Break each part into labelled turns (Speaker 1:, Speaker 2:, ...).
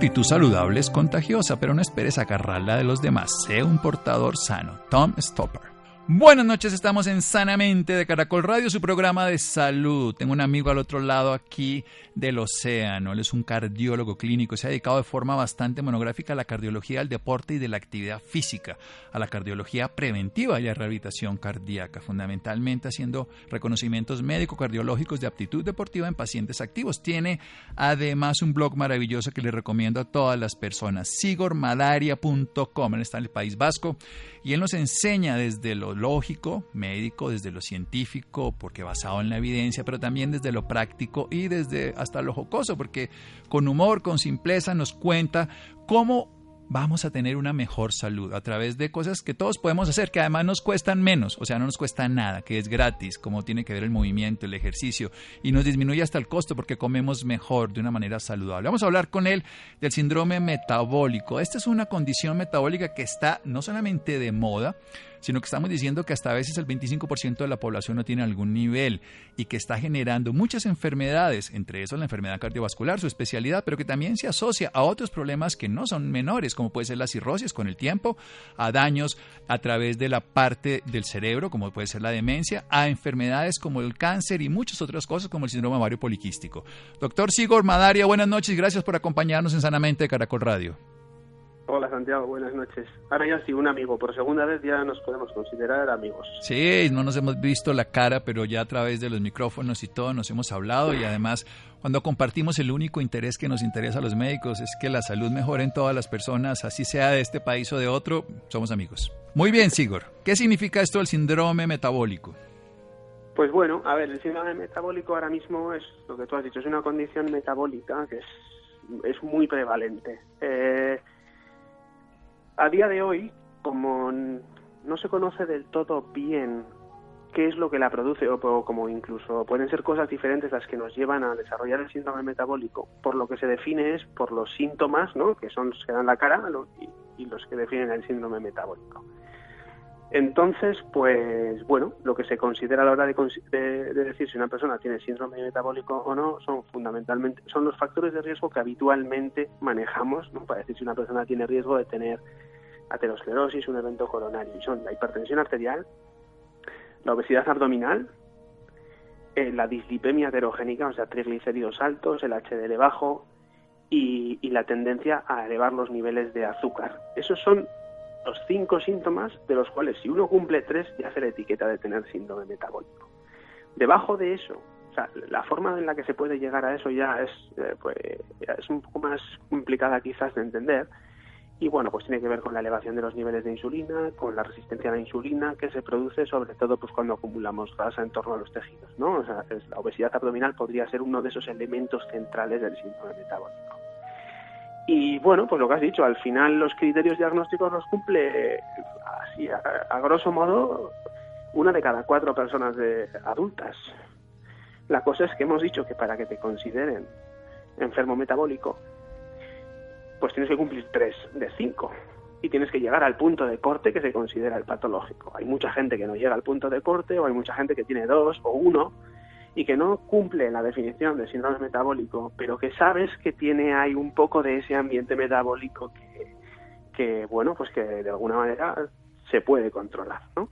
Speaker 1: Actitud saludable es contagiosa, pero no esperes agarrarla de los demás. Sé un portador sano. Tom Stopper. Buenas noches, estamos en Sanamente de Caracol Radio, su programa de salud. Tengo un amigo al otro lado aquí del océano. Él es un cardiólogo clínico. Se ha dedicado de forma bastante monográfica a la cardiología del deporte y de la actividad física, a la cardiología preventiva y la rehabilitación cardíaca, fundamentalmente haciendo reconocimientos médico-cardiológicos de aptitud deportiva en pacientes activos. Tiene además un blog maravilloso que le recomiendo a todas las personas, sigormalaria.com. Él está en el País Vasco y él nos enseña desde lo lógico, médico, desde lo científico, porque basado en la evidencia, pero también desde lo práctico y desde hasta lo jocoso, porque con humor, con simpleza nos cuenta cómo vamos a tener una mejor salud a través de cosas que todos podemos hacer, que además nos cuestan menos, o sea, no nos cuesta nada, que es gratis, como tiene que ver el movimiento, el ejercicio, y nos disminuye hasta el costo porque comemos mejor, de una manera saludable. Vamos a hablar con él del síndrome metabólico. Esta es una condición metabólica que está no solamente de moda, sino que estamos diciendo que hasta a veces el 25% de la población no tiene algún nivel y que está generando muchas enfermedades, entre esos la enfermedad cardiovascular, su especialidad, pero que también se asocia a otros problemas que no son menores, como puede ser la cirrosis con el tiempo, a daños a través de la parte del cerebro, como puede ser la demencia, a enfermedades como el cáncer y muchas otras cosas como el síndrome ovario poliquístico. Doctor Sigor Madaria, buenas noches y gracias por acompañarnos en Sanamente de Caracol Radio.
Speaker 2: Hola Santiago, buenas noches. Ahora ya sí, un amigo. Por segunda vez ya nos podemos considerar amigos.
Speaker 1: Sí, no nos hemos visto la cara, pero ya a través de los micrófonos y todo nos hemos hablado y además cuando compartimos el único interés que nos interesa a los médicos es que la salud mejore en todas las personas, así sea de este país o de otro, somos amigos. Muy bien, Sigor. ¿Qué significa esto del síndrome metabólico?
Speaker 2: Pues bueno, a ver, el síndrome metabólico ahora mismo es lo que tú has dicho, es una condición metabólica que es, es muy prevalente. Eh, a día de hoy, como no se conoce del todo bien qué es lo que la produce o, como incluso pueden ser cosas diferentes las que nos llevan a desarrollar el síndrome metabólico, por lo que se define es por los síntomas, ¿no? que son los que dan la cara y, los que definen el síndrome metabólico. Entonces, pues bueno, lo que se considera a la hora de, de, decir si una persona tiene síndrome metabólico o no son fundamentalmente son los factores de riesgo que habitualmente manejamos ¿no? para decir si una persona tiene riesgo de tener aterosclerosis, un evento coronario. Y son la hipertensión arterial, la obesidad abdominal, eh, la dislipemia heterogénica, o sea, triglicéridos altos, el HDL bajo y, la tendencia a elevar los niveles de azúcar. Esos son los cinco síntomas de los cuales si uno cumple tres ya se le etiqueta de tener síndrome metabólico. Debajo de eso, o sea, la forma en la que se puede llegar a eso ya es, eh, pues, es un poco más complicada quizás de entender, y bueno, pues tiene que ver con la elevación de los niveles de insulina, con la resistencia a la insulina que se produce sobre todo pues cuando acumulamos grasa en torno a los tejidos, ¿no? O sea, la obesidad abdominal podría ser uno de esos elementos centrales del síndrome metabólico. Y bueno, pues lo que has dicho, al final los criterios diagnósticos los cumple así a, a grosso modo una de cada cuatro personas de adultas. La cosa es que hemos dicho que para que te consideren enfermo metabólico pues tienes que cumplir tres de cinco y tienes que llegar al punto de corte que se considera el patológico. Hay mucha gente que no llega al punto de corte o hay mucha gente que tiene dos o uno y que no cumple la definición de síndrome metabólico, pero que sabes que tiene ahí un poco de ese ambiente metabólico que, que bueno, pues que de alguna manera se puede controlar, ¿no?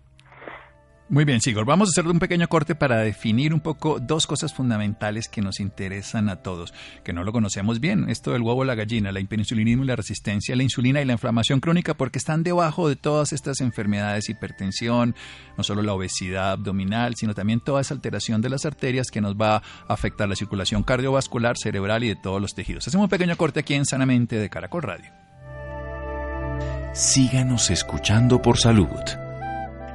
Speaker 1: Muy bien, Sigor. Vamos a hacer un pequeño corte para definir un poco dos cosas fundamentales que nos interesan a todos, que no lo conocemos bien. Esto del huevo, la gallina, la hiperinsulinismo y la resistencia a la insulina y la inflamación crónica, porque están debajo de todas estas enfermedades, hipertensión, no solo la obesidad abdominal, sino también toda esa alteración de las arterias que nos va a afectar la circulación cardiovascular, cerebral y de todos los tejidos. Hacemos un pequeño corte aquí en Sanamente de Caracol Radio.
Speaker 3: Síganos escuchando por salud.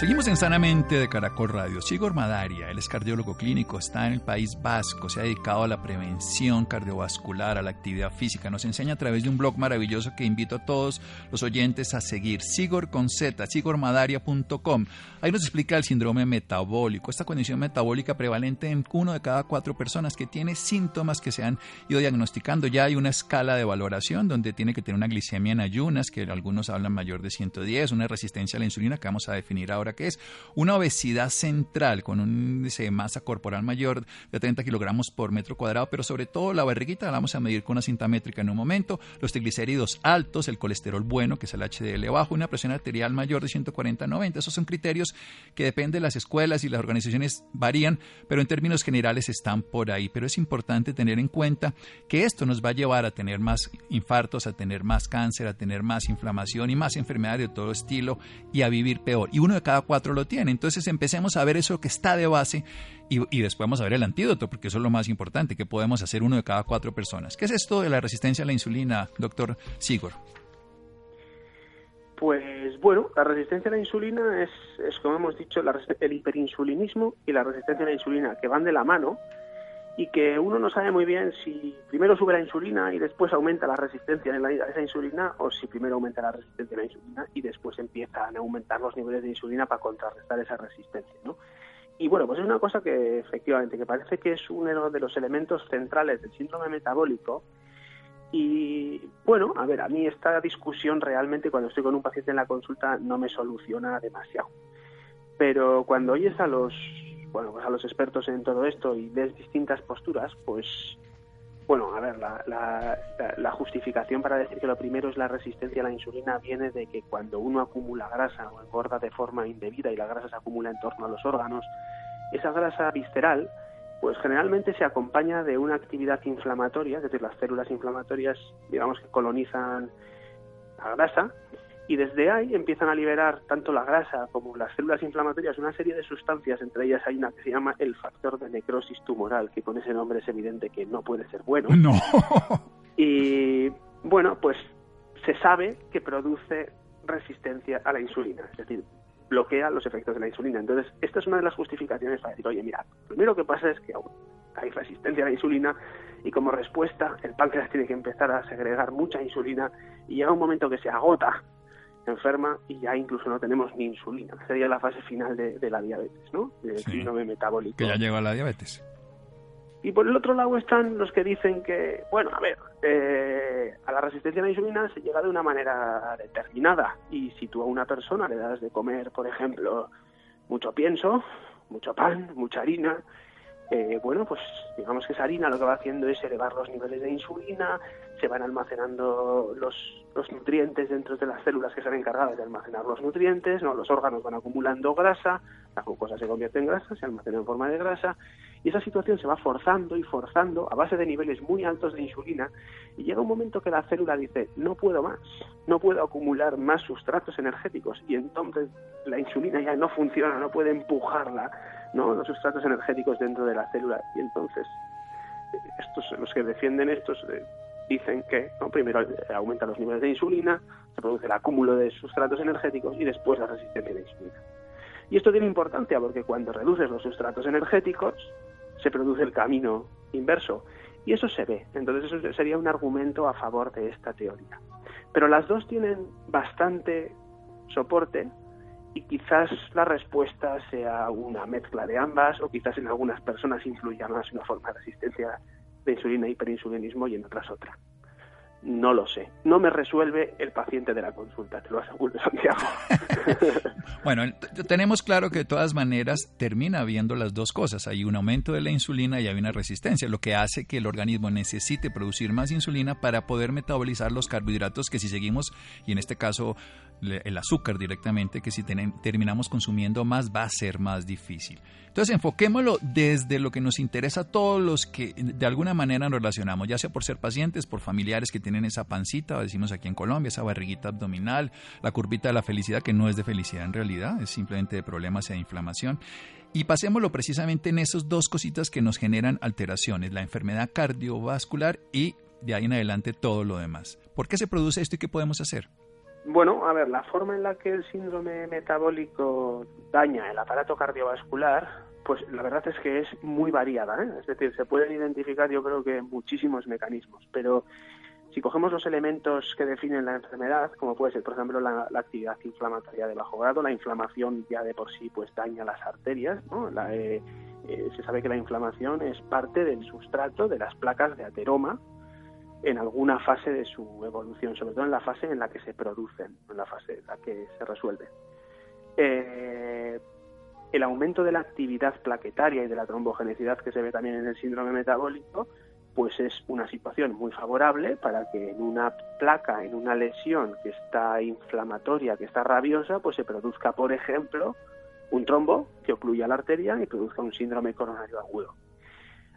Speaker 1: Seguimos en Sanamente de Caracol Radio. Sigor Madaria, él es cardiólogo clínico, está en el País Vasco, se ha dedicado a la prevención cardiovascular, a la actividad física. Nos enseña a través de un blog maravilloso que invito a todos los oyentes a seguir. Sigor con Z, sigormadaria.com. Ahí nos explica el síndrome metabólico, esta condición metabólica prevalente en uno de cada cuatro personas que tiene síntomas que se han ido diagnosticando. Ya hay una escala de valoración donde tiene que tener una glicemia en ayunas, que algunos hablan mayor de 110, una resistencia a la insulina que vamos a definir ahora que es una obesidad central con un índice de masa corporal mayor de 30 kilogramos por metro cuadrado, pero sobre todo la barriguita la vamos a medir con una cinta métrica en un momento, los triglicéridos altos, el colesterol bueno, que es el HDL bajo, una presión arterial mayor de 140-90. Esos son criterios que dependen de las escuelas y las organizaciones varían, pero en términos generales están por ahí. Pero es importante tener en cuenta que esto nos va a llevar a tener más infartos, a tener más cáncer, a tener más inflamación y más enfermedades de todo estilo y a vivir peor. Y uno de cada cuatro lo tiene. Entonces empecemos a ver eso que está de base y, después vamos a ver el antídoto, porque eso es lo más importante, que podemos hacer uno de cada cuatro personas. ¿Qué es esto de la resistencia a la insulina, doctor Sigor?
Speaker 2: Pues bueno, la resistencia a la insulina es, es como hemos dicho, el hiperinsulinismo y la resistencia a la insulina, que van de la mano y que uno no sabe muy bien si primero sube la insulina y después aumenta la resistencia a esa insulina o si primero aumenta la resistencia a la insulina y después empiezan a aumentar los niveles de insulina para contrarrestar esa resistencia, ¿no? Y bueno, pues es una cosa que efectivamente, que parece que es uno de los elementos centrales del síndrome metabólico y bueno, a ver, a mí esta discusión realmente cuando estoy con un paciente en la consulta no me soluciona demasiado. Pero cuando oyes a los bueno, pues a los expertos en todo esto y ves distintas posturas, pues bueno, a ver, la, la, justificación para decir que lo primero es la resistencia a la insulina viene de que cuando uno acumula grasa o engorda de forma indebida y la grasa se acumula en torno a los órganos, esa grasa visceral, pues generalmente se acompaña de una actividad inflamatoria, es decir, las células inflamatorias, digamos que colonizan la grasa y desde ahí empiezan a liberar tanto la grasa como las células inflamatorias una serie de sustancias, entre ellas hay una que se llama el factor de necrosis tumoral, que con ese nombre es evidente que no puede ser bueno.
Speaker 1: No.
Speaker 2: Y bueno, pues se sabe que produce resistencia a la insulina, es decir, bloquea los efectos de la insulina. Entonces, esta es una de las justificaciones para decir, oye, mira, primero que pasa es que hay resistencia a la insulina y como respuesta el páncreas tiene que empezar a segregar mucha insulina y llega un momento que se agota enferma y ya incluso no tenemos ni insulina. Sería la fase final de, la diabetes, ¿no? Del síndrome metabólico.
Speaker 1: Que ya llegó a la diabetes.
Speaker 2: Y por el otro lado están los que dicen que, bueno, a ver, eh, a la resistencia a la insulina se llega de una manera determinada. Y si tú a una persona le das de comer, por ejemplo, mucho pienso, mucho pan, mucha harina, eh, bueno, pues digamos que esa harina lo que va haciendo es elevar los niveles de insulina, se van almacenando los, los nutrientes dentro de las células que están encargadas de almacenar los nutrientes, ¿no? los órganos van acumulando grasa, la glucosa se convierte en grasa, se almacena en forma de grasa, y esa situación se va forzando y forzando a base de niveles muy altos de insulina, y llega un momento que la célula dice, no puedo más, no puedo acumular más sustratos energéticos, y entonces la insulina ya no funciona, no puede empujarla ¿no? los sustratos energéticos dentro de la célula. Y entonces, estos, los que defienden estos eh, dicen que ¿no? primero aumenta los niveles de insulina, se produce el acúmulo de sustratos energéticos y después la resistencia la insulina. Y esto tiene importancia porque cuando reduces los sustratos energéticos, se produce el camino inverso. Y eso se ve. Entonces eso sería un argumento a favor de esta teoría. Pero las dos tienen bastante soporte y quizás la respuesta sea una mezcla de ambas o quizás en algunas personas influya más una forma de resistencia de insulina y hiperinsulinismo y en otras otra. No lo sé. No me resuelve el paciente de la consulta, te lo aseguro, Santiago.
Speaker 1: bueno, tenemos claro que de todas maneras termina habiendo las dos cosas. Hay un aumento de la insulina y hay una resistencia, lo que hace que el organismo necesite producir más insulina para poder metabolizar los carbohidratos que si seguimos, y en este caso el azúcar directamente, que si terminamos consumiendo más va a ser más difícil. Entonces enfoquémoslo desde lo que nos interesa a todos los que de alguna manera nos relacionamos, ya sea por ser pacientes, por familiares que tienen esa pancita, decimos aquí en Colombia, esa barriguita abdominal, la curvita de la felicidad, que no es de felicidad en realidad, es simplemente de problemas de inflamación. Y pasémoslo precisamente en esas dos cositas que nos generan alteraciones, la enfermedad cardiovascular y de ahí en adelante todo lo demás. ¿Por qué se produce esto y qué podemos hacer?
Speaker 2: Bueno, a ver, la forma en la que el síndrome metabólico daña el aparato cardiovascular, pues la verdad es que es muy variada. ¿eh? Es decir, se pueden identificar yo creo que muchísimos mecanismos, pero si cogemos los elementos que definen la enfermedad, como puede ser, por ejemplo, la, actividad inflamatoria de bajo grado, la inflamación ya de por sí pues daña las arterias, ¿no? Eh, eh, se sabe que la inflamación es parte del sustrato de las placas de ateroma, en alguna fase de su evolución, sobre todo en la fase en la que se producen, en la fase en la que se resuelven. Eh, el aumento de la actividad plaquetaria y de la trombogenicidad que se ve también en el síndrome metabólico, pues es una situación muy favorable para que en una placa, en una lesión que está inflamatoria, que está rabiosa, pues se produzca, por ejemplo, un trombo que ocluya la arteria y produzca un síndrome coronario agudo.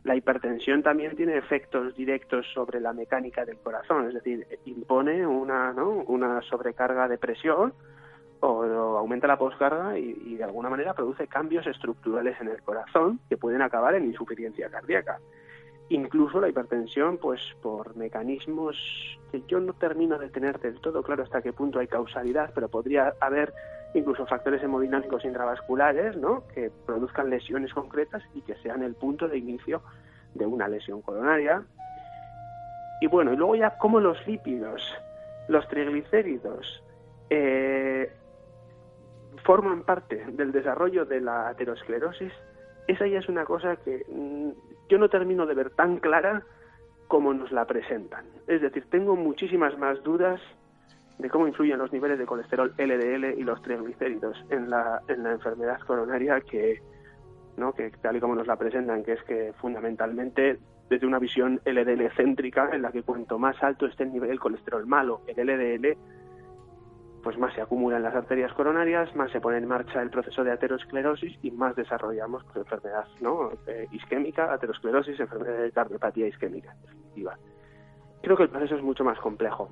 Speaker 2: La hipertensión también tiene efectos directos sobre la mecánica del corazón, es decir, impone una, una sobrecarga de presión o, aumenta la poscarga y, de alguna manera produce cambios estructurales en el corazón que pueden acabar en insuficiencia cardíaca. Incluso la hipertensión, pues por mecanismos que yo no termino de tener del todo claro hasta qué punto hay causalidad, pero podría haber incluso factores hemodinámicos intravasculares, ¿no? Que produzcan lesiones concretas y que sean el punto de inicio de una lesión coronaria. Y bueno, y luego ya como los lípidos, los triglicéridos, eh, forman parte del desarrollo de la aterosclerosis, esa ya es una cosa que mm, yo no termino de ver tan clara como nos la presentan. Es decir, tengo muchísimas más dudas de cómo influyen los niveles de colesterol LDL y los triglicéridos en la, en la enfermedad coronaria que, ¿no? que tal y como nos la presentan, que es que fundamentalmente desde una visión LDL céntrica en la que cuanto más alto esté el nivel del colesterol malo, el LDL, pues más se acumula en las arterias coronarias, más se pone en marcha el proceso de aterosclerosis y más desarrollamos pues, enfermedad ¿no? Eh, isquémica, aterosclerosis, enfermedad de cardiopatía isquémica. Creo que el proceso es mucho más complejo.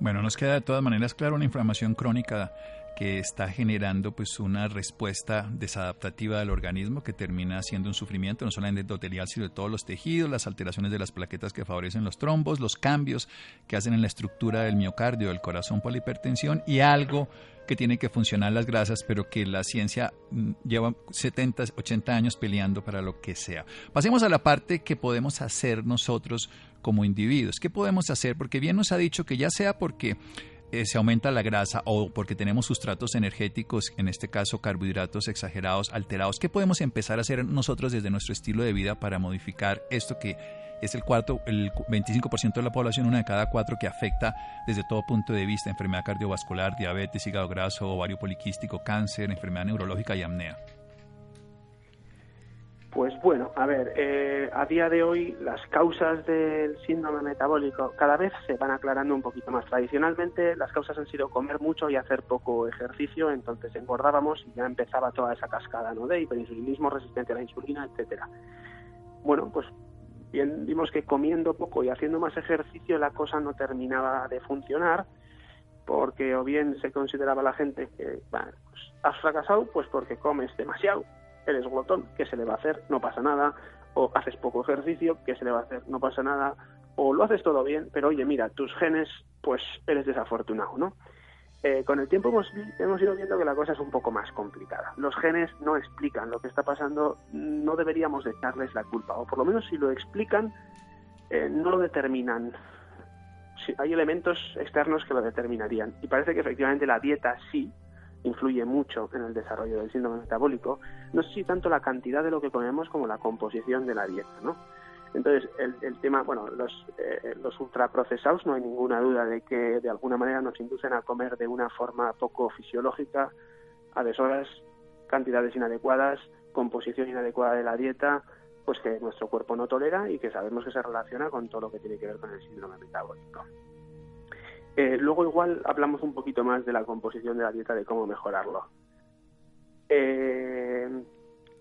Speaker 1: Bueno, nos queda de todas maneras claro una inflamación crónica que está generando pues una respuesta desadaptativa del organismo que termina siendo un sufrimiento no solamente endotelial sino de todos los tejidos, las alteraciones de las plaquetas que favorecen los trombos, los cambios que hacen en la estructura del miocardio, del corazón por la hipertensión y algo que tiene que funcionar las grasas, pero que la ciencia mm, lleva 70, 80 años peleando para lo que sea. Pasemos a la parte que podemos hacer nosotros como individuos. ¿Qué podemos hacer? Porque bien nos ha dicho que ya sea porque eh, se aumenta la grasa o porque tenemos sustratos energéticos, en este caso carbohidratos exagerados, alterados, ¿qué podemos empezar a hacer nosotros desde nuestro estilo de vida para modificar esto que es el cuarto, el 25% de la población, una de cada cuatro que afecta desde todo punto de vista, enfermedad cardiovascular, diabetes, hígado graso, ovario poliquístico, cáncer, enfermedad neurológica y apnea?
Speaker 2: Pues bueno, a ver, eh, a día de hoy las causas del síndrome metabólico cada vez se van aclarando un poquito más. Tradicionalmente las causas han sido comer mucho y hacer poco ejercicio, entonces engordábamos y ya empezaba toda esa cascada ¿no? de hiperinsulinismo, resistencia a la insulina, etcétera. Bueno, pues bien vimos que comiendo poco y haciendo más ejercicio la cosa no terminaba de funcionar porque o bien se consideraba la gente que bueno, pues, has fracasado pues porque comes demasiado eres glotón, ¿qué se le va a hacer? No pasa nada. O haces poco ejercicio, ¿qué se le va a hacer? No pasa nada. O lo haces todo bien, pero oye, mira, tus genes, pues eres desafortunado, ¿no? Eh, con el tiempo hemos, hemos ido viendo que la cosa es un poco más complicada. Los genes no explican lo que está pasando, no deberíamos echarles la culpa, o por lo menos si lo explican, eh, no lo determinan. hay elementos externos que lo determinarían. Y parece que efectivamente la dieta sí, influye mucho en el desarrollo del síndrome metabólico, no sé si tanto la cantidad de lo que comemos como la composición de la dieta, ¿no? Entonces, el, tema, bueno, los, eh, los ultraprocesados no hay ninguna duda de que de alguna manera nos inducen a comer de una forma poco fisiológica, a deshoras, cantidades inadecuadas, composición inadecuada de la dieta, pues que nuestro cuerpo no tolera y que sabemos que se relaciona con todo lo que tiene que ver con el síndrome metabólico. Eh, luego igual hablamos un poquito más de la composición de la dieta, de cómo mejorarlo. Eh,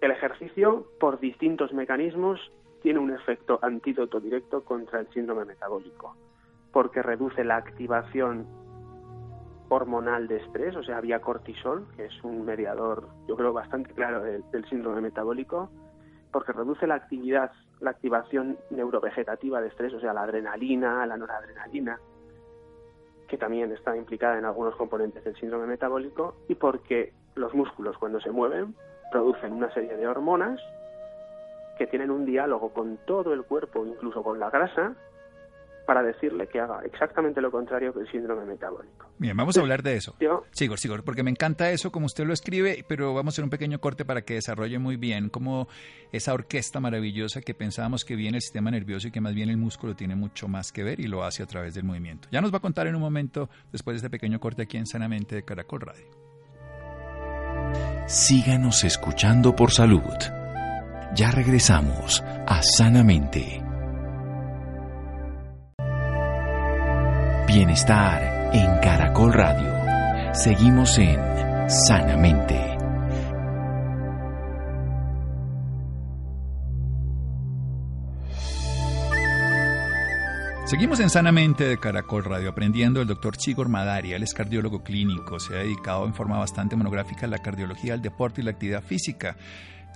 Speaker 2: el ejercicio, por distintos mecanismos, tiene un efecto antídoto directo contra el síndrome metabólico, porque reduce la activación hormonal de estrés, o sea, vía cortisol, que es un mediador, yo creo, bastante claro del, síndrome metabólico, porque reduce la actividad, la activación neurovegetativa de estrés, o sea, la adrenalina, la noradrenalina, que también está implicada en algunos componentes del síndrome metabólico, y porque los músculos cuando se mueven producen una serie de hormonas que tienen un diálogo con todo el cuerpo, incluso con la grasa, para decirle que haga exactamente lo contrario que el síndrome metabólico.
Speaker 1: Bien, vamos a hablar de eso. Sigo, sigo, porque me encanta eso como usted lo escribe, pero vamos a hacer un pequeño corte para que desarrolle muy bien como esa orquesta maravillosa que pensábamos que viene el sistema nervioso y que más bien el músculo tiene mucho más que ver y lo hace a través del movimiento. Ya nos va a contar en un momento, después de este pequeño corte aquí en Sanamente de Caracol Radio.
Speaker 3: Síganos escuchando por salud. Ya regresamos a Sanamente. Bienestar en Caracol Radio. Seguimos en Sanamente.
Speaker 1: Seguimos en Sanamente de Caracol Radio aprendiendo el doctor Chigor Madari. Él es cardiólogo clínico, se ha dedicado en forma bastante monográfica a la cardiología, al deporte y la actividad física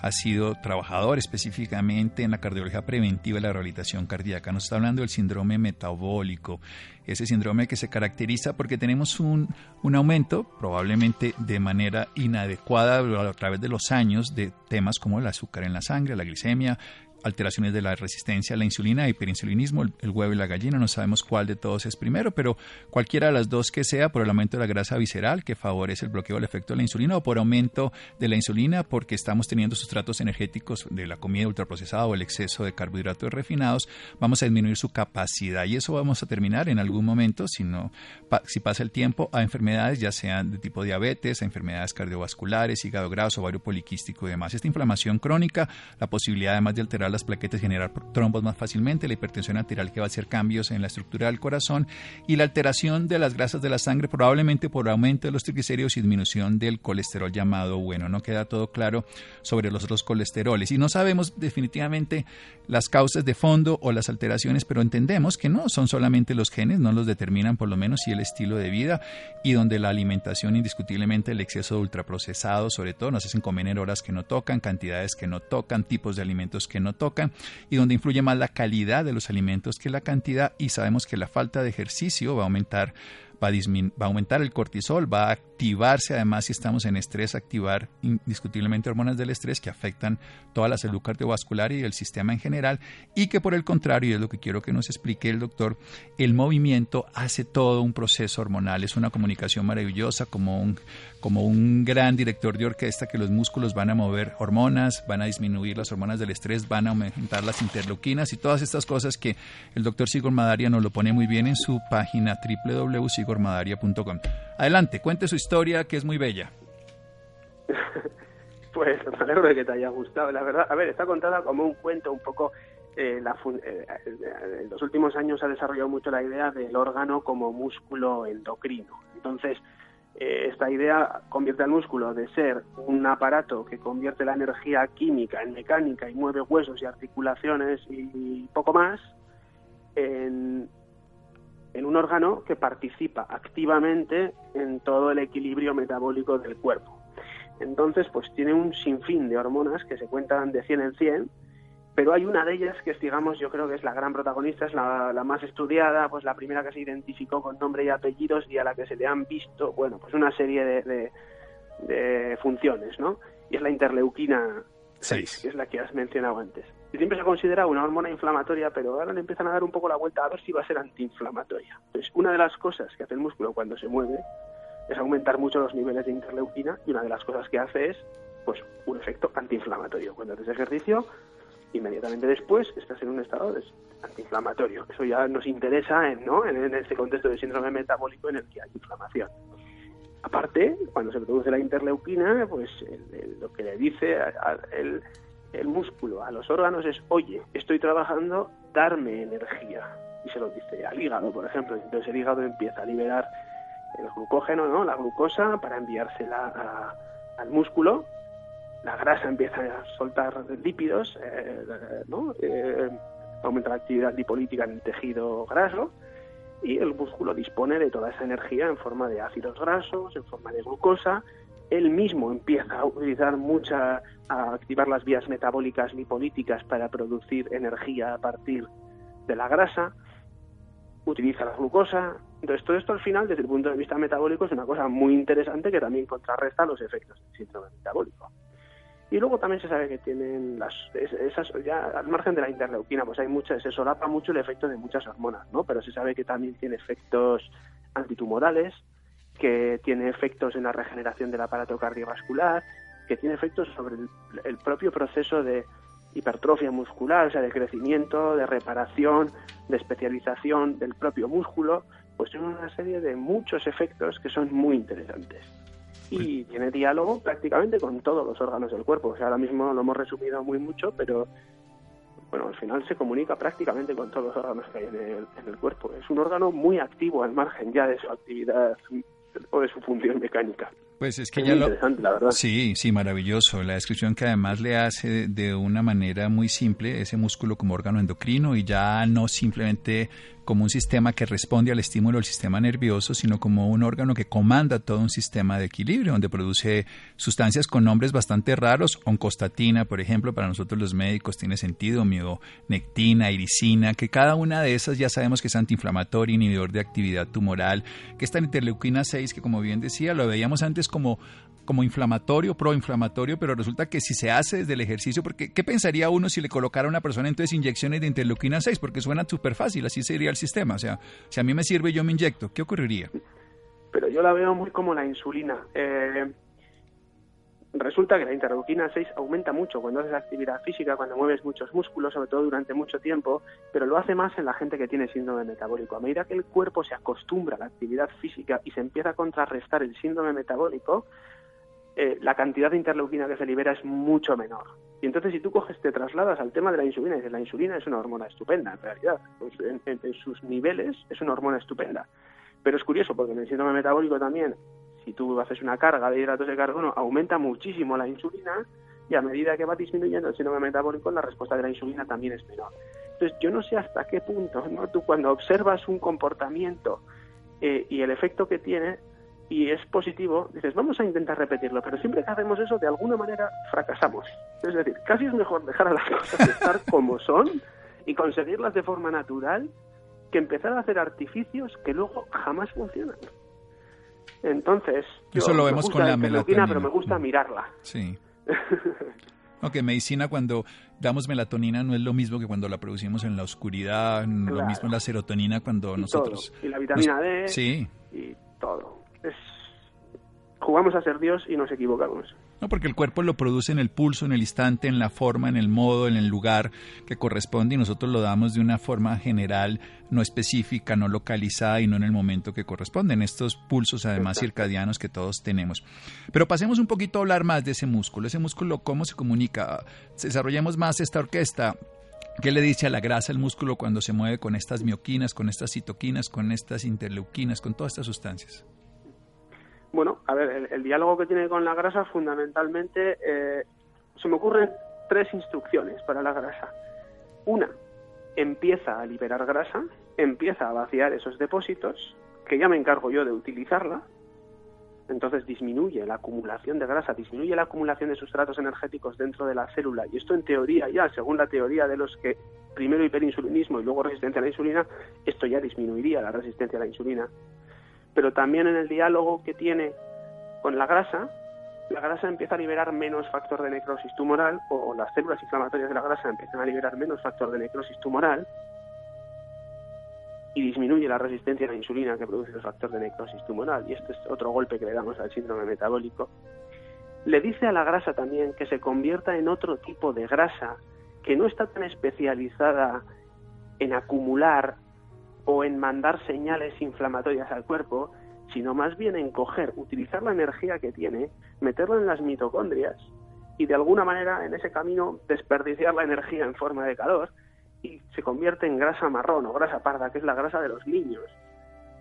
Speaker 1: ha sido trabajador específicamente en la cardiología preventiva y la rehabilitación cardíaca. Nos está hablando del síndrome metabólico, ese síndrome que se caracteriza porque tenemos un, un aumento, probablemente de manera inadecuada a través de los años, de temas como el azúcar en la sangre, la glicemia, alteraciones de la resistencia a la insulina, hiperinsulinismo, el, huevo y la gallina, no sabemos cuál de todos es primero, pero cualquiera de las dos que sea por el aumento de la grasa visceral que favorece el bloqueo del efecto de la insulina o por aumento de la insulina porque estamos teniendo sustratos energéticos de la comida ultraprocesada o el exceso de carbohidratos refinados, vamos a disminuir su capacidad y eso vamos a terminar en algún momento, si, no, si pasa el tiempo, a enfermedades ya sean de tipo diabetes, a enfermedades cardiovasculares, hígado graso, ovario poliquístico y demás. Esta inflamación crónica, la posibilidad además de las plaquetas, generar trombos más fácilmente, la hipertensión arterial que va a hacer cambios en la estructura del corazón y la alteración de las grasas de la sangre probablemente por aumento de los triglicéridos y disminución del colesterol llamado bueno. No queda todo claro sobre los otros colesteroles y no sabemos definitivamente las causas de fondo o las alteraciones, pero entendemos que no son solamente los genes, no los determinan por lo menos y el estilo de vida y donde la alimentación indiscutiblemente el exceso de ultraprocesados sobre todo nos hacen comer en horas que no tocan, cantidades que no tocan, tipos de alimentos que no y donde influye más la calidad de los alimentos que la cantidad y sabemos que la falta de ejercicio va a aumentar va a, aumentar el cortisol, va a activarse además si estamos en estrés, activar indiscutiblemente hormonas del estrés que afectan toda la salud cardiovascular y el sistema en general y que por el contrario, y es lo que quiero que nos explique el doctor, el movimiento hace todo un proceso hormonal, es una comunicación maravillosa como un, como un gran director de orquesta que los músculos van a mover hormonas, van a disminuir las hormonas del estrés, van a aumentar las interleuquinas y todas estas cosas que el doctor Sigurd Madaria nos lo pone muy bien en su página www.sigurd Adelante, cuente su historia que es muy bella.
Speaker 2: pues me alegro de que te haya gustado. La verdad, a ver, está contada como un cuento un poco... Eh, eh, en los últimos años ha desarrollado mucho la idea del órgano como músculo endocrino. Entonces, eh, esta idea convierte al músculo de ser un aparato que convierte la energía química en mecánica y mueve huesos y articulaciones y poco más en en un órgano que participa activamente en todo el equilibrio metabólico del cuerpo. Entonces, pues tiene un sinfín de hormonas que se cuentan de 100 en 100, pero hay una de ellas que es, digamos, yo creo que es la gran protagonista, es la, más estudiada, pues la primera que se identificó con nombre y apellidos y a la que se le han visto, bueno, pues una serie de, de, funciones, ¿no? Y es la interleuquina 6, que es la que has mencionado antes siempre se ha considerado una hormona inflamatoria, pero ahora le empiezan a dar un poco la vuelta a ver si va a ser antiinflamatoria. Entonces, una de las cosas que hace el músculo cuando se mueve es aumentar mucho los niveles de interleuquina y una de las cosas que hace es pues un efecto antiinflamatorio. Cuando haces ejercicio, inmediatamente después estás en un estado antiinflamatorio. Eso ya nos interesa en, ¿no? en, este contexto de síndrome metabólico en el que hay inflamación. Aparte, cuando se produce la interleuquina, pues lo que le dice el, músculo a los órganos es, oye, estoy trabajando, darme energía. y se lo dice al hígado, por ejemplo. Entonces el hígado empieza a liberar el glucógeno, ¿no? la glucosa, para enviársela al músculo. La grasa empieza a soltar lípidos, eh, ¿no? Eh, aumenta la actividad lipolítica en el tejido graso y el músculo dispone de toda esa energía en forma de ácidos grasos, en forma de glucosa. Él mismo empieza a utilizar mucha, a activar las vías metabólicas lipolíticas para producir energía a partir de la grasa, utiliza la glucosa. Entonces, todo esto al final, desde el punto de vista metabólico, es una cosa muy interesante que también contrarresta los efectos del síndrome metabólico. Y luego también se sabe que tienen las, esas, ya al margen de la interleuquina, pues hay muchas, se solapa mucho el efecto de muchas hormonas, ¿no? Pero se sabe que también tiene efectos antitumorales, que tiene efectos en la regeneración del aparato cardiovascular, que tiene efectos sobre el, propio proceso de hipertrofia muscular, o sea, de crecimiento, de reparación, de especialización del propio músculo, pues tiene una serie de muchos efectos que son muy interesantes y tiene diálogo prácticamente con todos los órganos del cuerpo. O sea, ahora mismo lo hemos resumido muy mucho, pero bueno, al final se comunica prácticamente con todos los órganos que hay en el, en el cuerpo. Es un órgano muy activo al margen ya de su actividad o de su función mecánica.
Speaker 1: Pues es que ya lo... Sí, sí, maravilloso. La descripción que además le hace de una manera muy simple ese músculo como órgano endocrino y ya no simplemente como un sistema que responde al estímulo del sistema nervioso, sino como un órgano que comanda todo un sistema de equilibrio, donde produce sustancias con nombres bastante raros, oncostatina, por ejemplo, para nosotros los médicos tiene sentido, mionectina, iricina, que cada una de esas ya sabemos que es antiinflamatoria, inhibidor de actividad tumoral, que está en interleuquina 6, que como bien decía, lo veíamos antes como como inflamatorio, proinflamatorio, pero resulta que si se hace desde el ejercicio, porque ¿qué pensaría uno si le colocara a una persona entonces inyecciones de interleuquina 6? Porque suena súper fácil, así sería sistema. O sea, si a mí me sirve, yo me inyecto. ¿Qué ocurriría?
Speaker 2: Pero yo la veo muy como la insulina. Eh, resulta que la interleuquina 6 aumenta mucho cuando haces actividad física, cuando mueves muchos músculos, sobre todo durante mucho tiempo, pero lo hace más en la gente que tiene síndrome metabólico. A medida que el cuerpo se acostumbra a la actividad física y se empieza a contrarrestar el síndrome metabólico, eh, la cantidad de interleuquina que se libera es mucho menor. Y entonces si tú coges, te trasladas al tema de la insulina y dices, la insulina es una hormona estupenda, en realidad. Pues en, sus niveles es una hormona estupenda. Pero es curioso, porque en el síndrome metabólico también, si tú haces una carga de hidratos de carbono, aumenta muchísimo la insulina y a medida que va disminuyendo el síndrome metabólico, la respuesta de la insulina también es menor. Entonces yo no sé hasta qué punto, ¿no? Tú cuando observas un comportamiento eh, y el efecto que tiene, y es positivo, dices, vamos a intentar repetirlo, pero siempre que hacemos eso, de alguna manera fracasamos. Es decir, casi es mejor dejar a las cosas estar como son y conseguirlas de forma natural que empezar a hacer artificios que luego jamás funcionan. Entonces,
Speaker 1: eso lo vemos con la melatonina,
Speaker 2: pero me gusta mirarla.
Speaker 1: Sí. Aunque medicina cuando damos melatonina no es lo mismo que cuando la producimos en la oscuridad, lo mismo la serotonina cuando nosotros...
Speaker 2: Y la vitamina D.
Speaker 1: Sí.
Speaker 2: Y todo jugamos a ser Dios y nos equivocamos.
Speaker 1: No, porque el cuerpo lo produce en el pulso, en el instante, en la forma, en el modo, en el lugar que corresponde y nosotros lo damos de una forma general, no específica, no localizada y no en el momento que corresponde, en estos pulsos además circadianos que todos tenemos. Pero pasemos un poquito a hablar más de ese músculo, ese músculo, cómo se comunica, desarrollemos más esta orquesta. ¿Qué le dice a la grasa el músculo cuando se mueve con estas mioquinas, con estas citoquinas, con estas interleuquinas, con todas estas sustancias?
Speaker 2: Bueno, a ver, el, diálogo que tiene con la grasa fundamentalmente eh, se me ocurren tres instrucciones para la grasa. Una, empieza a liberar grasa, empieza a vaciar esos depósitos, que ya me encargo yo de utilizarla, entonces disminuye la acumulación de grasa, disminuye la acumulación de sustratos energéticos dentro de la célula. Y esto en teoría ya, según la teoría de los que primero hiperinsulinismo y luego resistencia a la insulina, esto ya disminuiría la resistencia a la insulina pero también en el diálogo que tiene con la grasa, la grasa empieza a liberar menos factor de necrosis tumoral o las células inflamatorias de la grasa empiezan a liberar menos factor de necrosis tumoral y disminuye la resistencia a la insulina que produce el factor de necrosis tumoral y este es otro golpe que le damos al síndrome metabólico. Le dice a la grasa también que se convierta en otro tipo de grasa que no está tan especializada en acumular o en mandar señales inflamatorias al cuerpo, sino más bien en coger, utilizar la energía que tiene, meterla en las mitocondrias y de alguna manera en ese camino desperdiciar la energía en forma de calor y se convierte en grasa marrón o grasa parda, que es la grasa de los niños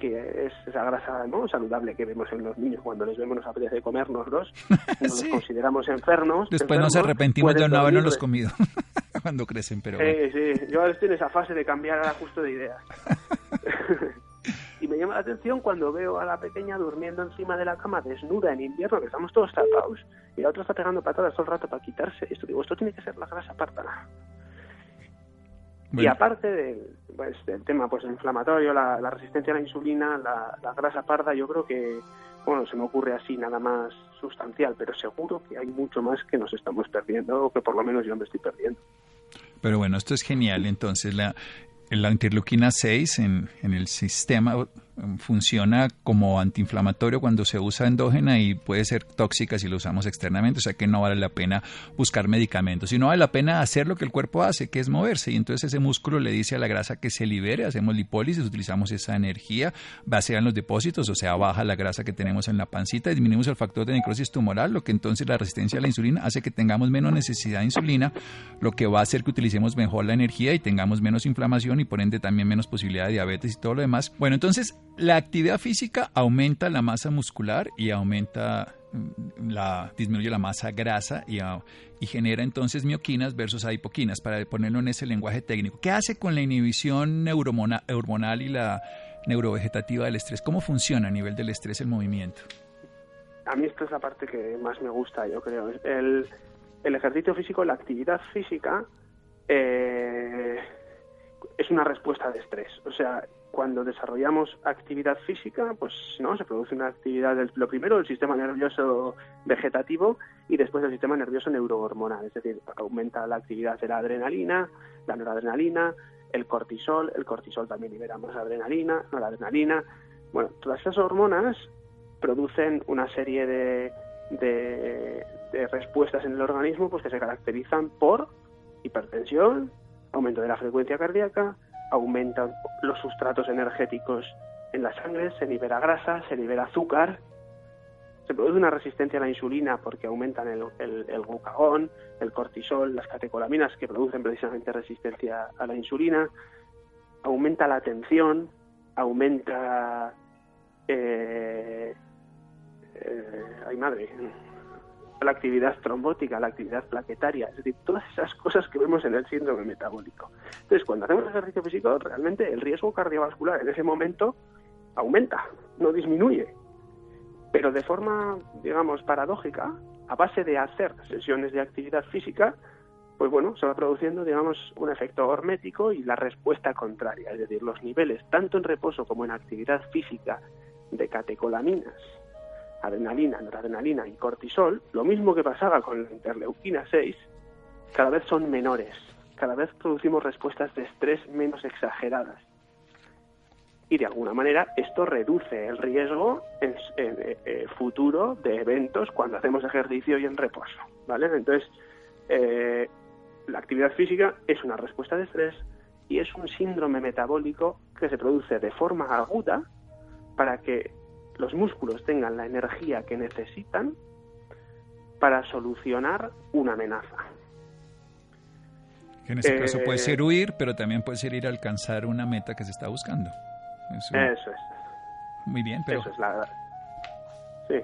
Speaker 2: que es esa grasa ¿no? saludable que vemos en los niños cuando les vemos nos apetece comérnoslos, nos consideramos enfermos.
Speaker 1: Después nos arrepentimos de no habernos comido cuando crecen, pero...
Speaker 2: Sí, sí, yo ahora estoy en esa fase de cambiar a justo de ideas. y me llama la atención cuando veo a la pequeña durmiendo encima de la cama desnuda en invierno, que estamos todos tapados, y la otra está pegando patadas todo el rato para quitarse. Esto digo, esto tiene que ser la grasa Y aparte del, pues, del tema pues inflamatorio, la, resistencia a la insulina, la, grasa parda, yo creo que, bueno, se me ocurre así nada más sustancial, pero seguro que hay mucho más que nos estamos perdiendo, o que por lo menos yo me estoy perdiendo.
Speaker 1: Pero bueno, esto es genial. Entonces, la, la interleuquina 6 en, en el sistema funciona como antiinflamatorio cuando se usa endógena y puede ser tóxica si lo usamos externamente, o sea que no vale la pena buscar medicamentos, y no vale la pena hacer lo que el cuerpo hace, que es moverse, y entonces ese músculo le dice a la grasa que se libere, hacemos lipólisis, utilizamos esa energía, en los depósitos, o sea, baja la grasa que tenemos en la pancita, disminuimos el factor de necrosis tumoral, lo que entonces la resistencia a la insulina hace que tengamos menos necesidad de insulina, lo que va a hacer que utilicemos mejor la energía y tengamos menos inflamación y por ende también menos posibilidad de diabetes y todo lo demás. Bueno, entonces la actividad física aumenta la masa muscular y aumenta mm, la disminuye la masa grasa y, y, genera entonces mioquinas versus adipoquinas, para ponerlo en ese lenguaje técnico. ¿Qué hace con la inhibición hormonal y la neurovegetativa del estrés? ¿Cómo funciona a nivel del estrés el movimiento?
Speaker 2: A mí esta es la parte que más me gusta, yo creo. El, el ejercicio físico, la actividad física, eh, es una respuesta de estrés. O sea, cuando desarrollamos actividad física, pues no, se produce una actividad del lo primero del sistema nervioso vegetativo y después del sistema nervioso neurohormonal, es decir, aumenta la actividad de la adrenalina, la noradrenalina, el cortisol, el cortisol también libera más adrenalina, noradrenalina. Bueno, todas esas hormonas producen una serie de, de, de respuestas en el organismo pues que se caracterizan por hipertensión, aumento de la frecuencia cardíaca, aumentan los sustratos energéticos en la sangre, se libera grasa, se libera azúcar, se produce una resistencia a la insulina porque aumentan el, el, glucagón, el cortisol, las catecolaminas que producen precisamente resistencia a la insulina, aumenta la tensión, aumenta... Eh, eh, ay madre, la actividad trombótica, la actividad plaquetaria, es decir, todas esas cosas que vemos en el síndrome metabólico. Entonces, cuando hacemos ejercicio físico, realmente el riesgo cardiovascular en ese momento aumenta, no disminuye. Pero de forma, digamos, paradójica, a base de hacer sesiones de actividad física, pues bueno, se va produciendo, digamos, un efecto hormético y la respuesta contraria, es decir, los niveles, tanto en reposo como en actividad física, de catecolaminas adrenalina, noradrenalina y cortisol, lo mismo que pasaba con la interleuquina 6, cada vez son menores, cada vez producimos respuestas de estrés menos exageradas. Y de alguna manera esto reduce el riesgo en, eh, futuro de eventos cuando hacemos ejercicio y en reposo. ¿vale? Entonces, eh, la actividad física es una respuesta de estrés y es un síndrome metabólico que se produce de forma aguda para que los músculos tengan la energía que necesitan para solucionar una amenaza.
Speaker 1: en este caso puede eh, ser huir, pero también puede ser ir a alcanzar una meta que se está buscando.
Speaker 2: Eso, es.
Speaker 1: Muy bien, pero...
Speaker 2: Eso es la... Sí.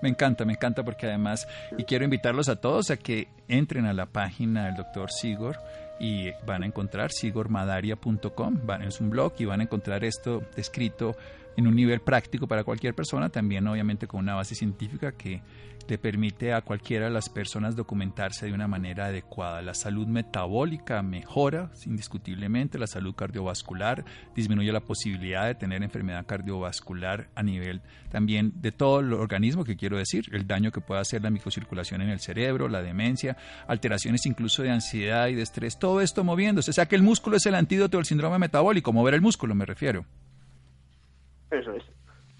Speaker 1: Me encanta, me encanta porque además, y quiero invitarlos a todos a que entren a la página del doctor Sigor y van a encontrar sigormadaria.com, es un blog y van a encontrar esto descrito en un nivel práctico para cualquier persona, también obviamente con una base científica que le permite a cualquiera de las personas documentarse de una manera adecuada. La salud metabólica mejora indiscutiblemente, la salud cardiovascular disminuye la posibilidad de tener enfermedad cardiovascular a nivel también de todo el organismo, que quiero decir, el daño que puede hacer la microcirculación en el cerebro, la demencia, alteraciones incluso de ansiedad y de estrés, todo esto moviéndose. O sea que el músculo es el antídoto del síndrome metabólico, mover el músculo me refiero.
Speaker 2: Eso es.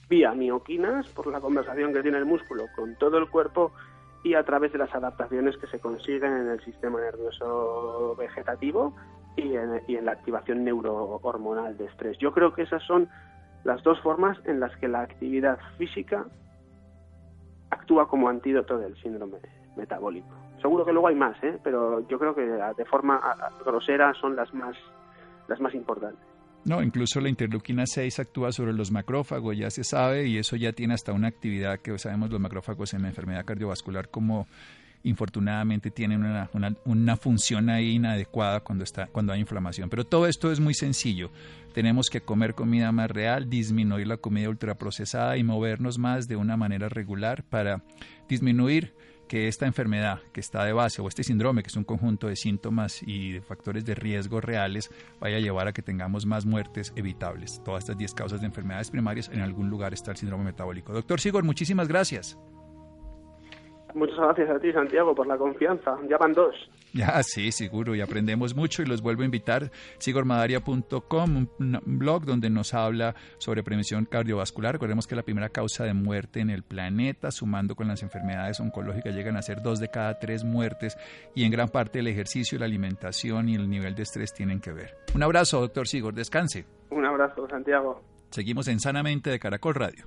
Speaker 2: Vía mioquinas, por la conversación que tiene el músculo con todo el cuerpo y a través de las adaptaciones que se consiguen en el sistema nervioso vegetativo y en, la activación neurohormonal de estrés. Yo creo que esas son las dos formas en las que la actividad física actúa como antídoto del síndrome metabólico. Seguro que luego hay más, ¿eh? pero yo creo que de forma grosera son las más, las más importantes.
Speaker 1: No, incluso la interleuquina 6 actúa sobre los macrófagos, ya se sabe, y eso ya tiene hasta una actividad que sabemos los macrófagos en la enfermedad cardiovascular como infortunadamente tienen una, una, función ahí inadecuada cuando, está, cuando hay inflamación. Pero todo esto es muy sencillo. Tenemos que comer comida más real, disminuir la comida ultraprocesada y movernos más de una manera regular para disminuir que esta enfermedad que está de base o este síndrome, que es un conjunto de síntomas y de factores de riesgo reales, vaya a llevar a que tengamos más muertes evitables. Todas estas 10 causas de enfermedades primarias, en algún lugar está el síndrome metabólico. Doctor Sigor, muchísimas gracias.
Speaker 2: Muchas gracias a ti, Santiago, por la confianza. Ya van dos.
Speaker 1: Ya, sí, seguro, y aprendemos mucho y los vuelvo a invitar. Sigormadaria.com, un blog donde nos habla sobre prevención cardiovascular. Recordemos que la primera causa de muerte en el planeta, sumando con las enfermedades oncológicas, llegan a ser dos de cada tres muertes y en gran parte el ejercicio, la alimentación y el nivel de estrés tienen que ver. Un abrazo, doctor Sigor, descanse.
Speaker 2: Un abrazo, Santiago.
Speaker 1: Seguimos en Sanamente de Caracol Radio.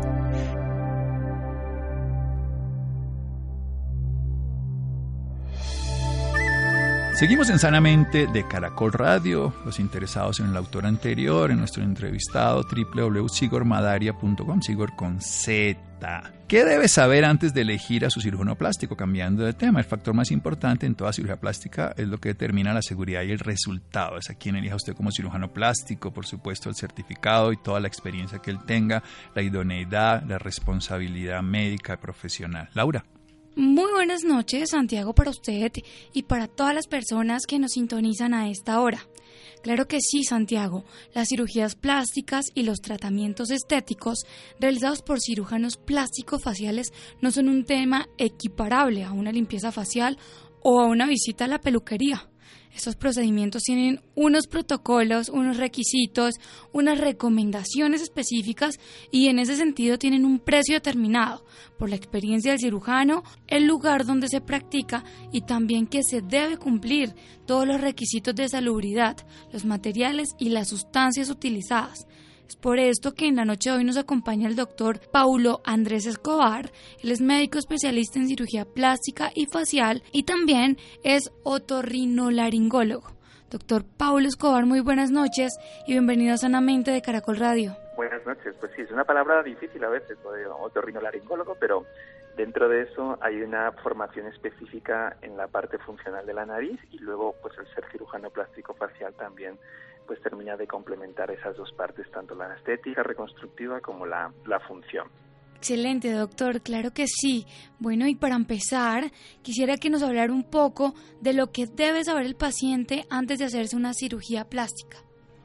Speaker 1: Seguimos en Sanamente de Caracol Radio. Los interesados en el autor anterior, en nuestro entrevistado, www.sigormadaria.com, Sigor con Z. ¿Qué debe saber antes de elegir a su cirujano plástico? Cambiando de tema, el factor más importante en toda cirugía plástica es lo que determina la seguridad y el resultado. Es a quien elija usted como cirujano plástico, por supuesto, el certificado y toda la experiencia que él tenga, la idoneidad, la responsabilidad médica y profesional. Laura.
Speaker 4: Muy buenas noches, Santiago, para usted y para todas las personas que nos sintonizan a esta hora. Claro que sí, Santiago, las cirugías plásticas y los tratamientos estéticos realizados por cirujanos plásticos faciales no son un tema equiparable a una limpieza facial o a una visita a la peluquería. Estos procedimientos tienen unos protocolos, unos requisitos, unas recomendaciones específicas y en ese sentido tienen un precio determinado por la experiencia del cirujano, el lugar donde se practica y también que se debe cumplir todos los requisitos de salubridad, los materiales y las sustancias utilizadas. Por esto que en la noche de hoy nos acompaña el doctor Paulo Andrés Escobar. Él es médico especialista en cirugía plástica y facial y también es otorrinolaringólogo. Doctor Paulo Escobar, muy buenas noches y bienvenido a Sanamente de Caracol Radio.
Speaker 5: Buenas noches, pues sí, es una palabra difícil a veces, otorrinolaringólogo, pero dentro de eso hay una formación específica en la parte funcional de la nariz y luego pues el ser cirujano plástico facial también pues termina de complementar esas dos partes, tanto la estética reconstructiva como la, la función.
Speaker 4: Excelente, doctor, claro que sí. Bueno, y para empezar, quisiera que nos hablara un poco de lo que debe saber el paciente antes de hacerse una cirugía plástica.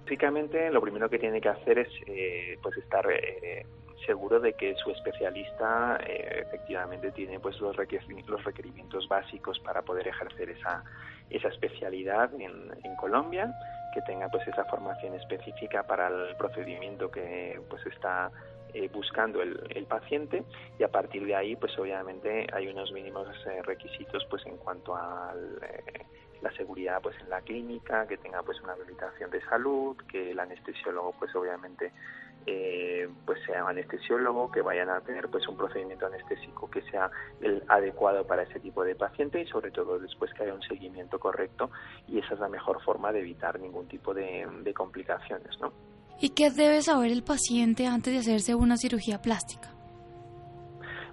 Speaker 5: Básicamente, lo primero que tiene que hacer es eh, pues estar eh, seguro de que su especialista eh, efectivamente tiene pues los, los requerimientos básicos para poder ejercer esa, esa especialidad en, en Colombia que tenga pues esa formación específica para el procedimiento que pues está eh, buscando el, el, paciente. Y a partir de ahí pues obviamente hay unos mínimos eh, requisitos pues en cuanto a eh, la seguridad pues en la clínica que tenga pues una habilitación de salud que el anestesiólogo pues obviamente eh, pues sea anestesiólogo, que vayan a tener pues un procedimiento anestésico que sea el adecuado para ese tipo de paciente y sobre todo después que haya un seguimiento correcto y esa es la mejor forma de evitar ningún tipo de, de complicaciones, ¿no?
Speaker 4: ¿Y qué debe saber el paciente antes de hacerse una cirugía plástica?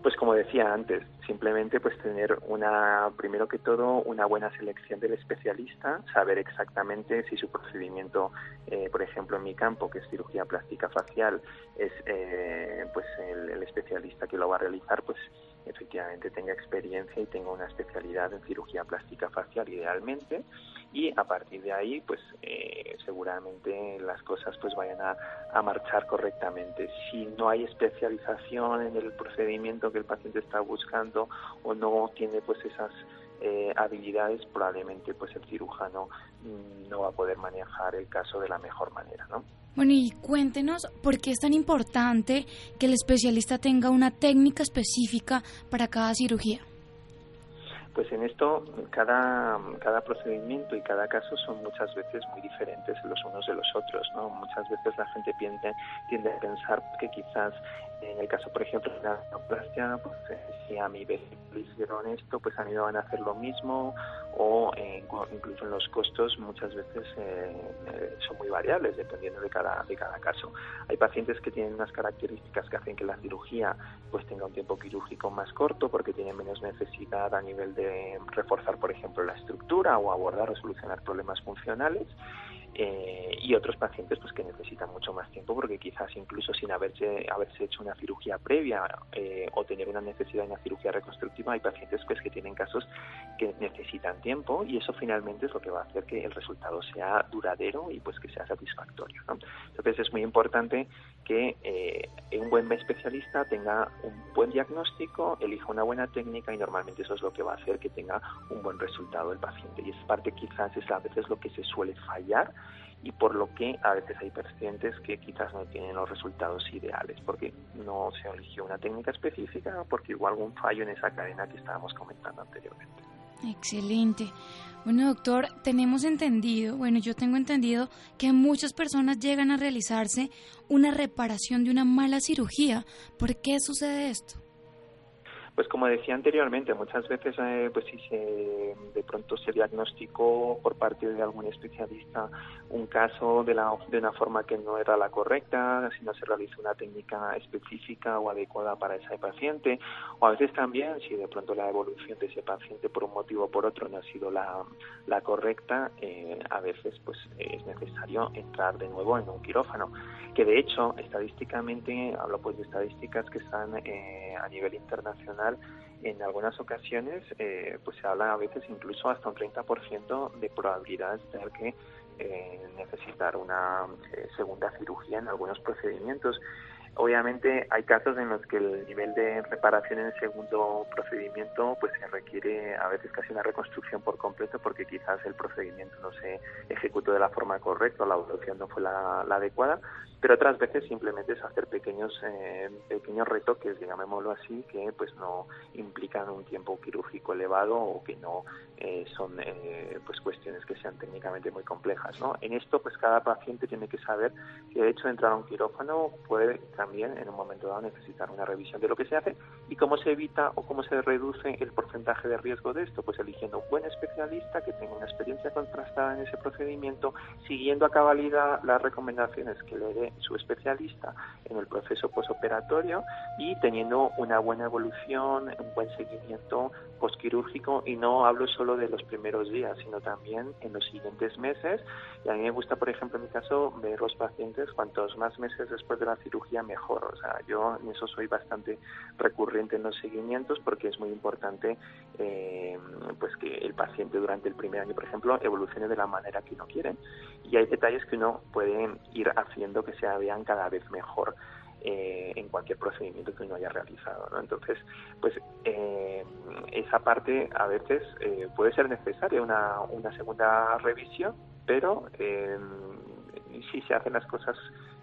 Speaker 5: Pues como decía antes, simplemente pues tener una, primero que todo, una buena selección del especialista, saber exactamente si su procedimiento, eh, por ejemplo en mi campo, que es cirugía plástica facial, es eh, pues el, el, especialista que lo va a realizar, pues efectivamente tenga experiencia y tenga una especialidad en cirugía plástica facial idealmente y a partir de ahí pues eh, seguramente las cosas pues vayan a, a, marchar correctamente si no hay especialización en el procedimiento que el paciente está buscando o no tiene pues esas eh, habilidades probablemente pues el cirujano mm, no va a poder manejar el caso de la mejor manera no
Speaker 4: bueno, y cuéntenos por qué es tan importante que el especialista tenga una técnica específica para cada cirugía.
Speaker 5: Pues en esto cada, cada procedimiento y cada caso son muchas veces muy diferentes los unos de los otros, ¿no? Muchas veces la gente tiende a pensar que quizás en el caso, por ejemplo, de la neoplastia, pues eh, si a mi le hicieron esto, pues han ido a hacer lo mismo o eh, incluso en los costos muchas veces eh, son muy variables dependiendo de cada, de cada caso. Hay pacientes que tienen unas características que hacen que la cirugía pues tenga un tiempo quirúrgico más corto porque tienen menos necesidad a nivel de reforzar, por ejemplo, la estructura o abordar o solucionar problemas funcionales eh, y otros pacientes pues que necesitan mucho más tiempo porque quizás incluso sin haberse haberse hecho una cirugía previa eh, o tener una necesidad de una cirugía reconstructiva hay pacientes pues que tienen casos que necesitan tiempo y eso finalmente es lo que va a hacer que el resultado sea duradero y pues que sea satisfactorio entonces es muy importante que eh, un buen especialista tenga un buen diagnóstico elija una buena técnica y normalmente eso es lo que va a hacer que tenga un buen resultado el paciente. Y es parte quizás es a veces lo que se suele fallar y por lo que a veces hay pacientes que quizás no tienen los resultados ideales porque no se eligió una técnica específica porque hubo algún fallo en esa cadena que estábamos comentando anteriormente.
Speaker 4: Excelente. Bueno, doctor, tenemos entendido, bueno, yo tengo entendido que muchas personas llegan a realizarse una reparación de una mala cirugía. ¿Por qué sucede esto?
Speaker 5: Pues como decía anteriormente, muchas veces eh, pues si se, de pronto se diagnosticó por parte de algún especialista un caso de, la, de una forma que no era la correcta, si no se realizó una técnica específica o adecuada para ese paciente, o a veces también si de pronto la evolución de ese paciente por un motivo o por otro no ha sido la, la correcta, eh, a veces pues es necesario entrar de nuevo en un quirófano, que de hecho estadísticamente, hablo pues de estadísticas que están eh, a nivel internacional, en algunas ocasiones eh, pues se habla a veces incluso hasta un 30% de probabilidad de tener que eh, necesitar una eh, segunda cirugía en algunos procedimientos. Obviamente hay casos en los que el nivel de reparación en el segundo procedimiento pues se requiere a veces casi una reconstrucción por completo porque quizás el procedimiento no se ejecutó de la forma correcta o la evolución no fue la, adecuada, pero otras veces simplemente es hacer pequeños eh, pequeños retoques, digámoslo así, que pues no implican un tiempo quirúrgico elevado o que no eh, son eh, pues cuestiones que sean técnicamente muy complejas, ¿no? En esto pues cada paciente tiene que saber que el hecho de entrar a un quirófano puede también en un momento dado necesitar una revisión de lo que se hace y cómo se evita o cómo se reduce el porcentaje de riesgo de esto, pues eligiendo un buen especialista que tenga una experiencia contrastada en ese procedimiento, siguiendo a cabalidad las recomendaciones que le dé su especialista en el proceso posoperatorio y teniendo una buena evolución, un buen seguimiento postquirúrgico y no hablo solo de los primeros días, sino también en los siguientes meses. Y a mí me gusta, por ejemplo, en mi caso, ver los pacientes cuantos más meses después de la cirugía mejor. O sea, yo en eso soy bastante recurrente en los seguimientos porque es muy importante eh, pues que el paciente durante el primer año, por ejemplo, evolucione de la manera que uno quiere. Y hay detalles que uno puede ir haciendo que se vean cada vez mejor. Eh, en cualquier procedimiento que uno haya realizado. ¿no? Entonces, pues eh, esa parte a veces puede ser necesaria una, una segunda revisión, pero si se hacen las cosas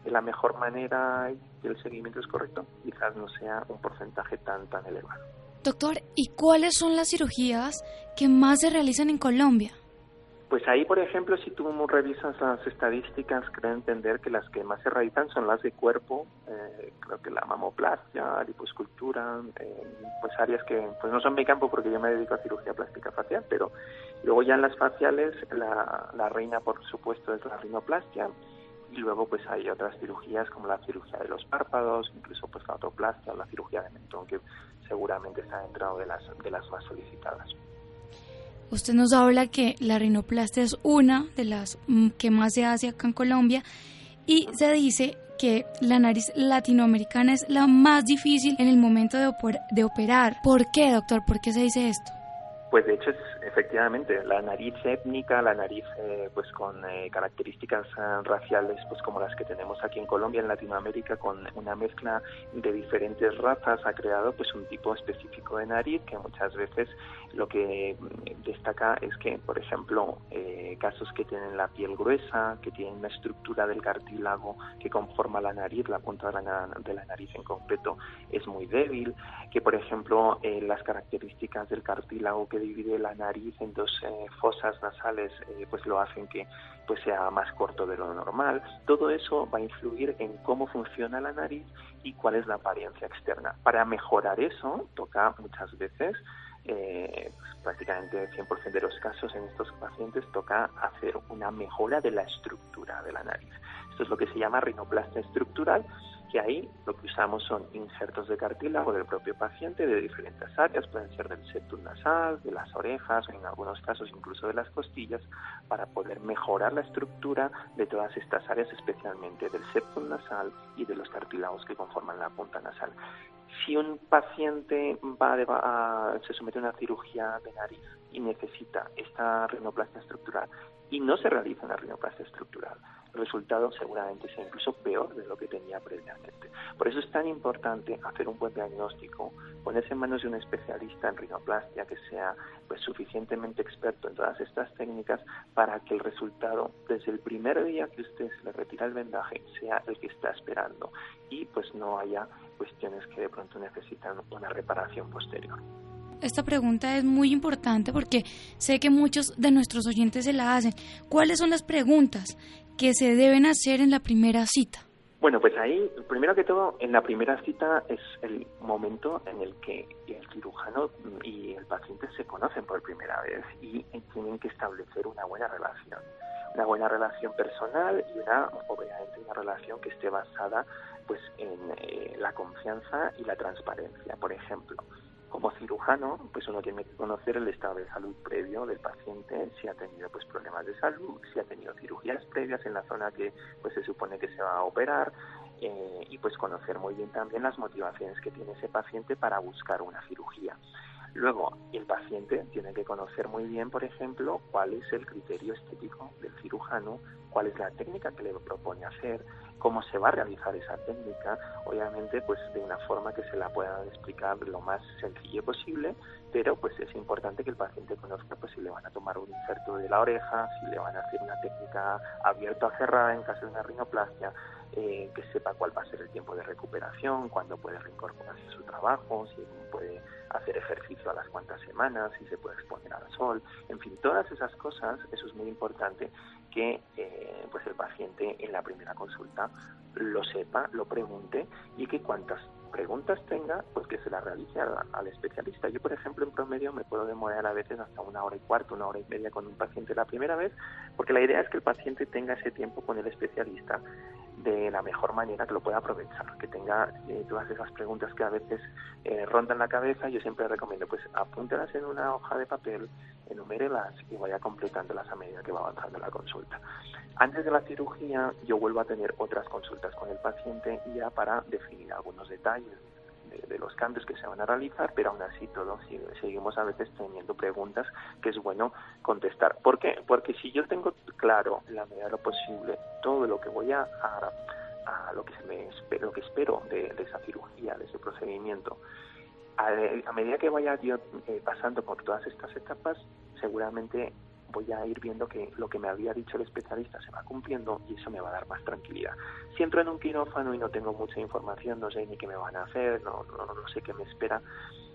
Speaker 5: de la mejor manera y el seguimiento es correcto, quizás no sea un porcentaje tan, tan elevado.
Speaker 4: Doctor, ¿y cuáles son las cirugías que más se realizan en Colombia?
Speaker 5: Pues ahí, por ejemplo, si tú revisas las estadísticas, creo entender que las que más se realizan son las de cuerpo, eh, creo que la mamoplastia, liposcultura, eh, pues áreas que pues no son mi campo porque yo me dedico a cirugía plástica facial, pero luego ya en las faciales la, la reina, por supuesto, es la rinoplastia, y luego pues hay otras cirugías como la cirugía de los párpados, incluso pues la autoplastia o la cirugía de mentón que seguramente está dentro de las, de las más solicitadas.
Speaker 4: Usted nos habla que la rinoplastia es una de las mm, que más se hace acá en Colombia y se dice que la nariz latinoamericana es la más difícil en el momento de, de operar. ¿Por qué, doctor? ¿Por qué se dice esto?
Speaker 5: Pues de hecho es efectivamente la nariz étnica, la nariz eh, pues con eh, características eh, raciales pues como las que tenemos aquí en Colombia, en Latinoamérica, con una mezcla de diferentes razas ha creado pues un tipo específico de nariz que muchas veces lo que destaca es que, por ejemplo, eh, casos que tienen la piel gruesa, que tienen una estructura del cartílago que conforma la nariz, la punta de la, de la nariz en concreto es muy débil, que, por ejemplo, eh, las características del cartílago que divide la nariz dos eh, fosas nasales, pues lo hacen que pues sea más corto de lo normal. Todo eso va a influir en cómo funciona la nariz y cuál es la apariencia externa. Para mejorar eso, toca muchas veces eh, pues, prácticamente el 100% de los casos en estos pacientes toca hacer una mejora de la estructura de la nariz. Esto es lo que se llama rinoplastia estructural, que ahí lo que usamos son injertos de cartílago del propio paciente de diferentes áreas, pueden ser del septum nasal, de las orejas, o en algunos casos incluso de las costillas, para poder mejorar la estructura de todas estas áreas, especialmente del septum nasal y de los cartílagos que conforman la punta nasal. Si un paciente va, a, se somete a una cirugía de nariz y necesita esta rinoplastia estructural y no se realiza una rinoplastia estructural, resultado seguramente sea incluso peor de lo que tenía previamente. Por eso es tan importante hacer un buen diagnóstico, ponerse en manos de un especialista en rinoplastia que sea pues suficientemente experto en todas estas técnicas para que el resultado desde el primer día que usted se le retira el vendaje sea el que está esperando y pues no haya cuestiones que de pronto necesitan una reparación posterior.
Speaker 4: Esta pregunta es muy importante porque sé que muchos de nuestros oyentes se la hacen. ¿Cuáles son las preguntas que se deben hacer en la primera cita?
Speaker 5: Bueno, pues ahí, primero que todo, en la primera cita es el momento en el que el cirujano y el paciente se conocen por primera vez y tienen que establecer una buena relación. Una buena relación personal y una, obviamente, una relación que esté basada pues en eh, la confianza y la transparencia. Por ejemplo, como cirujano, pues uno tiene que conocer el estado de salud previo del paciente, si ha tenido pues problemas de salud, si ha tenido cirugías previas en la zona que pues se supone que se va a operar eh, y pues conocer muy bien también las motivaciones que tiene ese paciente para buscar una cirugía. Luego, el paciente tiene que conocer muy bien, por ejemplo, cuál es el criterio estético del cirujano, cuál es la técnica que le propone hacer, cómo se va a realizar esa técnica, obviamente pues de una forma que se la pueda explicar lo más sencillo posible, pero pues es importante que el paciente conozca pues si le van a tomar un inserto de la oreja, si le van a hacer una técnica abierta o cerrada en caso de una rinoplastia, eh, que sepa cuál va a ser el tiempo de recuperación, cuándo puede reincorporarse a su trabajo, si puede hacer ejercicio a las cuantas semanas, si se puede exponer al sol, en fin, todas esas cosas, eso es muy importante que eh, pues el paciente en la primera consulta lo sepa, lo pregunte y que cuantas preguntas tenga, pues que se las realice al, especialista. Yo, por ejemplo, en promedio me puedo demorar a veces hasta una hora y cuarto, una hora y media con un paciente la primera vez, porque la idea es que el paciente tenga ese tiempo con el especialista de la mejor manera, que lo pueda aprovechar, que tenga eh, todas esas preguntas que a veces eh, rondan la cabeza. Yo siempre recomiendo, pues apúntelas en una hoja de papel, enumérelas y vaya completándolas a medida que va avanzando la consulta. Antes de la cirugía, yo vuelvo a tener otras consultas con el paciente ya para definir algunos detalles de, los cambios que se van a realizar, pero aún así todos seguimos a veces teniendo preguntas que es bueno contestar. ¿Por qué? Porque si yo tengo claro, la medida de lo posible, todo lo que voy a, a, lo que me espero, lo que espero de, esa cirugía, de ese procedimiento, a, medida que vaya yo eh, pasando por todas estas etapas, seguramente voy a ir viendo que lo que me había dicho el especialista se va cumpliendo y eso me va a dar más tranquilidad. Si entro en un quirófano y no tengo mucha información, no sé ni qué me van a hacer, no, no, no sé qué me espera,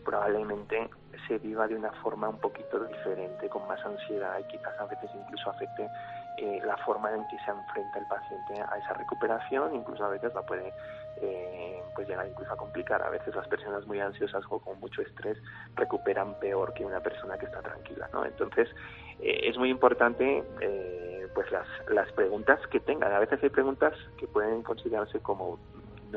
Speaker 5: probablemente se viva de una forma un poquito diferente, con más ansiedad y quizás a veces incluso afecte eh, la forma en que se enfrenta el paciente a esa recuperación, incluso a veces la puede eh, pues llegar incluso a complicar. A veces las personas muy ansiosas o con mucho estrés recuperan peor que una persona que está tranquila, ¿no? Entonces eh, es muy importante eh, pues las, las preguntas que tengan. A veces hay preguntas que pueden considerarse como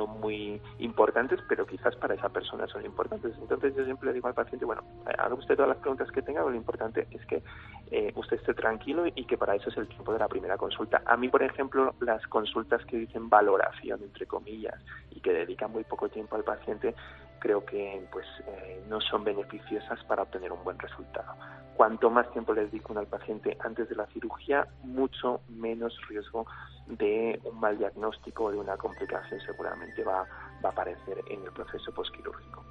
Speaker 5: muy importantes, pero quizás para esa persona son importantes. Entonces yo siempre le digo al paciente, bueno, haga usted todas las preguntas que tenga, lo importante es que eh, usted esté tranquilo y que para eso es el tiempo de la primera consulta. A mí, por ejemplo, las consultas que dicen valoración, entre comillas, y que dedican muy poco tiempo al paciente, creo que pues eh, no son beneficiosas para obtener un buen resultado. Cuanto más tiempo le dedico al paciente antes de la cirugía, mucho menos riesgo de un mal diagnóstico o de una complicación seguramente va, va a aparecer en el proceso posquirúrgico.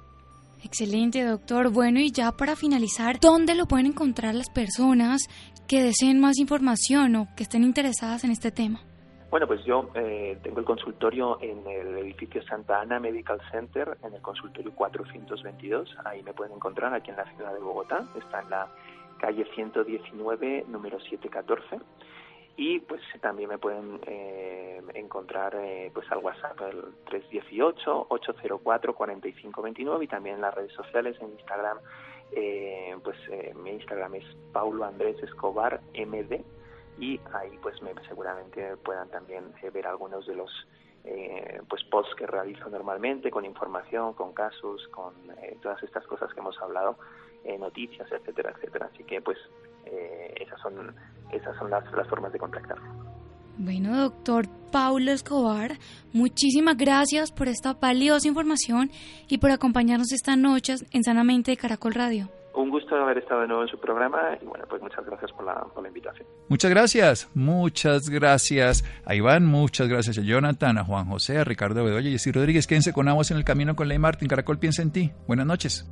Speaker 4: Excelente, doctor. Bueno, y ya para finalizar, ¿dónde lo pueden encontrar las personas que deseen más información o que estén interesadas en este tema?
Speaker 5: Bueno, pues yo eh, tengo el consultorio en el edificio Santa Ana Medical Center, en el consultorio 422. Ahí me pueden encontrar, aquí en la ciudad de Bogotá. Está en la calle 119, número 714. Y pues también me pueden eh, encontrar eh, pues al WhatsApp, el 318-804-4529 y también en las redes sociales, en Instagram. pues mi Instagram es Paulo Andrés Escobar MD y ahí pues me, seguramente puedan también eh, ver algunos de los eh, pues posts que realizo normalmente con información, con casos, con eh, todas estas cosas que hemos hablado, noticias, etcétera, etcétera. Así que pues esas son esas son las, las formas de contactar.
Speaker 4: Bueno, doctor Paulo Escobar, muchísimas gracias por esta valiosa información y por acompañarnos esta noche en Sanamente de Caracol Radio.
Speaker 5: Un gusto haber estado de nuevo en su programa y bueno, pues muchas gracias por la, invitación.
Speaker 1: Muchas gracias, muchas gracias a Iván, muchas gracias a Jonathan, a Juan José, a Ricardo Bedoya y a Rodríguez. Quédense con ambos en el camino con Ley Martín. Caracol piensa en ti. Buenas noches.